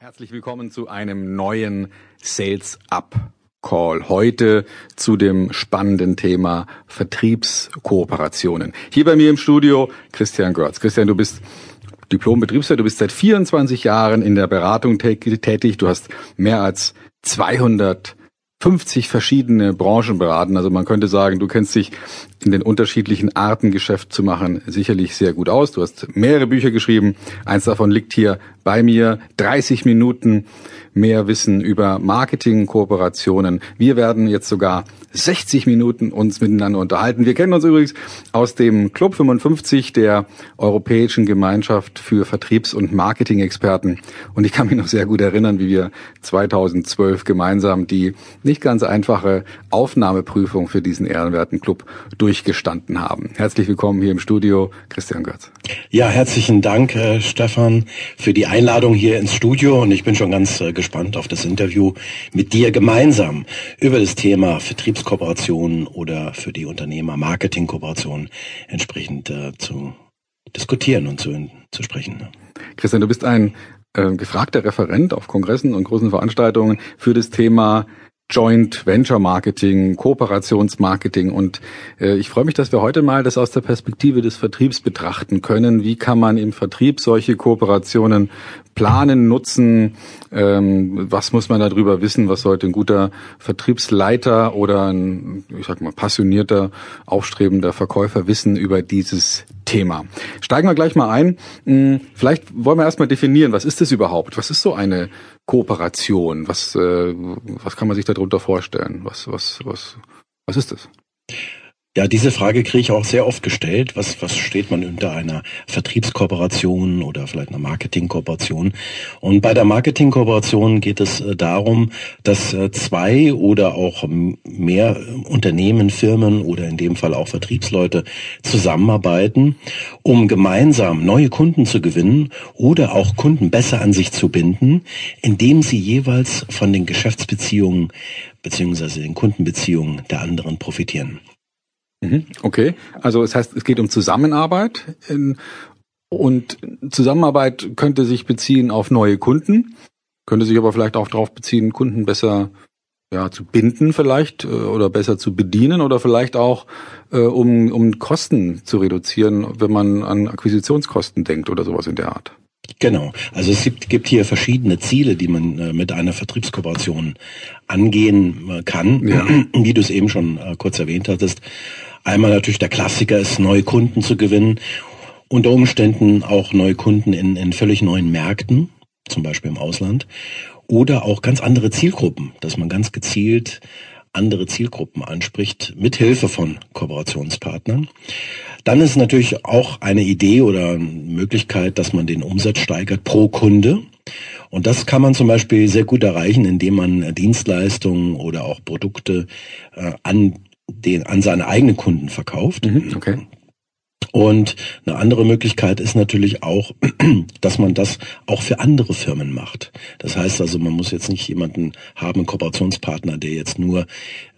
Herzlich willkommen zu einem neuen Sales Up Call. Heute zu dem spannenden Thema Vertriebskooperationen. Hier bei mir im Studio Christian Görz. Christian, du bist Diplom-Betriebswirt, du bist seit 24 Jahren in der Beratung tätig. Du hast mehr als 200 50 verschiedene Branchen beraten. Also man könnte sagen, du kennst dich in den unterschiedlichen Arten Geschäft zu machen sicherlich sehr gut aus. Du hast mehrere Bücher geschrieben. Eins davon liegt hier bei mir. 30 Minuten mehr Wissen über Marketing, Kooperationen. Wir werden jetzt sogar 60 Minuten uns miteinander unterhalten. Wir kennen uns übrigens aus dem Club 55 der Europäischen Gemeinschaft für Vertriebs- und Marketing-Experten. Und ich kann mich noch sehr gut erinnern, wie wir 2012 gemeinsam die nicht ganz einfache Aufnahmeprüfung für diesen ehrenwerten Club durchgestanden haben. Herzlich willkommen hier im Studio, Christian Götz. Ja, herzlichen Dank, äh, Stefan, für die Einladung hier ins Studio. Und ich bin schon ganz äh, gespannt auf das Interview mit dir gemeinsam über das Thema Vertriebskooperation oder für die Unternehmer Marketingkooperation entsprechend äh, zu diskutieren und zu, zu sprechen. Ne? Christian, du bist ein äh, gefragter Referent auf Kongressen und großen Veranstaltungen für das Thema Joint Venture Marketing, Kooperationsmarketing und äh, ich freue mich, dass wir heute mal das aus der Perspektive des Vertriebs betrachten können. Wie kann man im Vertrieb solche Kooperationen planen, nutzen? Ähm, was muss man darüber wissen? Was sollte ein guter Vertriebsleiter oder ein, ich sag mal, passionierter, aufstrebender Verkäufer wissen über dieses Thema? Steigen wir gleich mal ein. Hm, vielleicht wollen wir erstmal definieren, was ist das überhaupt? Was ist so eine Kooperation? Was, äh, was kann man sich darunter vorstellen? Was, was, was, was ist das? Ja, diese Frage kriege ich auch sehr oft gestellt. Was, was steht man unter einer Vertriebskooperation oder vielleicht einer Marketingkooperation? Und bei der Marketingkooperation geht es äh, darum, dass äh, zwei oder auch mehr Unternehmen, Firmen oder in dem Fall auch Vertriebsleute zusammenarbeiten, um gemeinsam neue Kunden zu gewinnen oder auch Kunden besser an sich zu binden, indem sie jeweils von den Geschäftsbeziehungen beziehungsweise den Kundenbeziehungen der anderen profitieren. Mhm, okay, also das heißt, es geht um Zusammenarbeit und Zusammenarbeit könnte sich beziehen auf neue Kunden, könnte sich aber vielleicht auch darauf beziehen, Kunden besser ja, zu binden vielleicht äh, oder besser zu bedienen oder vielleicht auch äh, um, um Kosten zu reduzieren, wenn man an Akquisitionskosten denkt oder sowas in der Art. Genau. Also es gibt, gibt hier verschiedene Ziele, die man äh, mit einer Vertriebskooperation angehen äh, kann, ja. wie du es eben schon äh, kurz erwähnt hattest. Einmal natürlich der Klassiker ist, neue Kunden zu gewinnen. Unter Umständen auch neue Kunden in, in völlig neuen Märkten, zum Beispiel im Ausland. Oder auch ganz andere Zielgruppen, dass man ganz gezielt andere Zielgruppen anspricht, mit Hilfe von Kooperationspartnern. Dann ist natürlich auch eine Idee oder Möglichkeit, dass man den Umsatz steigert pro Kunde. Und das kann man zum Beispiel sehr gut erreichen, indem man Dienstleistungen oder auch Produkte äh, an den an seine eigenen Kunden verkauft. Mhm, okay. Und eine andere Möglichkeit ist natürlich auch, dass man das auch für andere Firmen macht. Das heißt also, man muss jetzt nicht jemanden haben, einen Kooperationspartner, der jetzt nur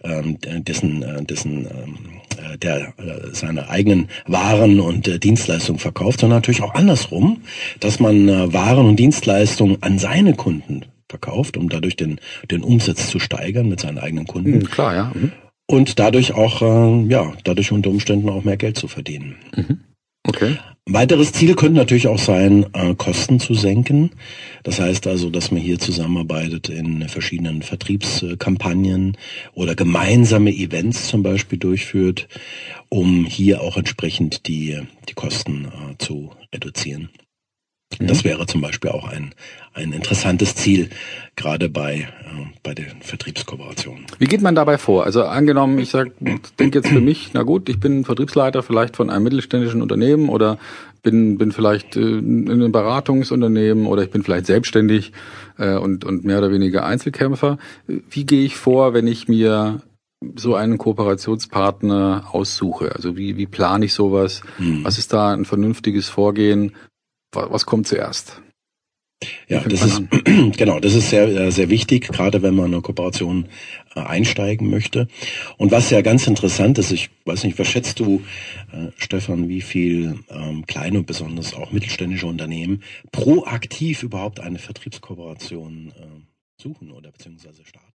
ähm, dessen, äh, dessen ähm, äh, der äh, seine eigenen Waren und Dienstleistungen verkauft, sondern natürlich auch andersrum, dass man Waren und Dienstleistungen an seine Kunden verkauft, um dadurch den, den Umsatz zu steigern mit seinen eigenen Kunden. Mhm, klar, ja. Mhm und dadurch auch, äh, ja, dadurch unter Umständen auch mehr Geld zu verdienen. Mhm. Okay. Weiteres Ziel könnte natürlich auch sein, äh, Kosten zu senken. Das heißt also, dass man hier zusammenarbeitet in verschiedenen Vertriebskampagnen oder gemeinsame Events zum Beispiel durchführt, um hier auch entsprechend die, die Kosten äh, zu reduzieren. Das mhm. wäre zum Beispiel auch ein, ein interessantes Ziel, gerade bei, äh, bei den Vertriebskooperationen. Wie geht man dabei vor? Also angenommen, ich sag, denke jetzt für mich, na gut, ich bin Vertriebsleiter vielleicht von einem mittelständischen Unternehmen oder bin, bin vielleicht äh, in einem Beratungsunternehmen oder ich bin vielleicht selbstständig äh, und, und mehr oder weniger Einzelkämpfer. Wie gehe ich vor, wenn ich mir so einen Kooperationspartner aussuche? Also wie, wie plane ich sowas? Hm. Was ist da ein vernünftiges Vorgehen? Was kommt zuerst? Ja, das ist genau, das ist sehr äh, sehr wichtig, gerade wenn man eine Kooperation äh, einsteigen möchte. Und was ja ganz interessant ist, ich weiß nicht, was schätzt du, äh, Stefan, wie viel ähm, kleine und besonders auch mittelständische Unternehmen proaktiv überhaupt eine Vertriebskooperation äh, suchen oder beziehungsweise starten?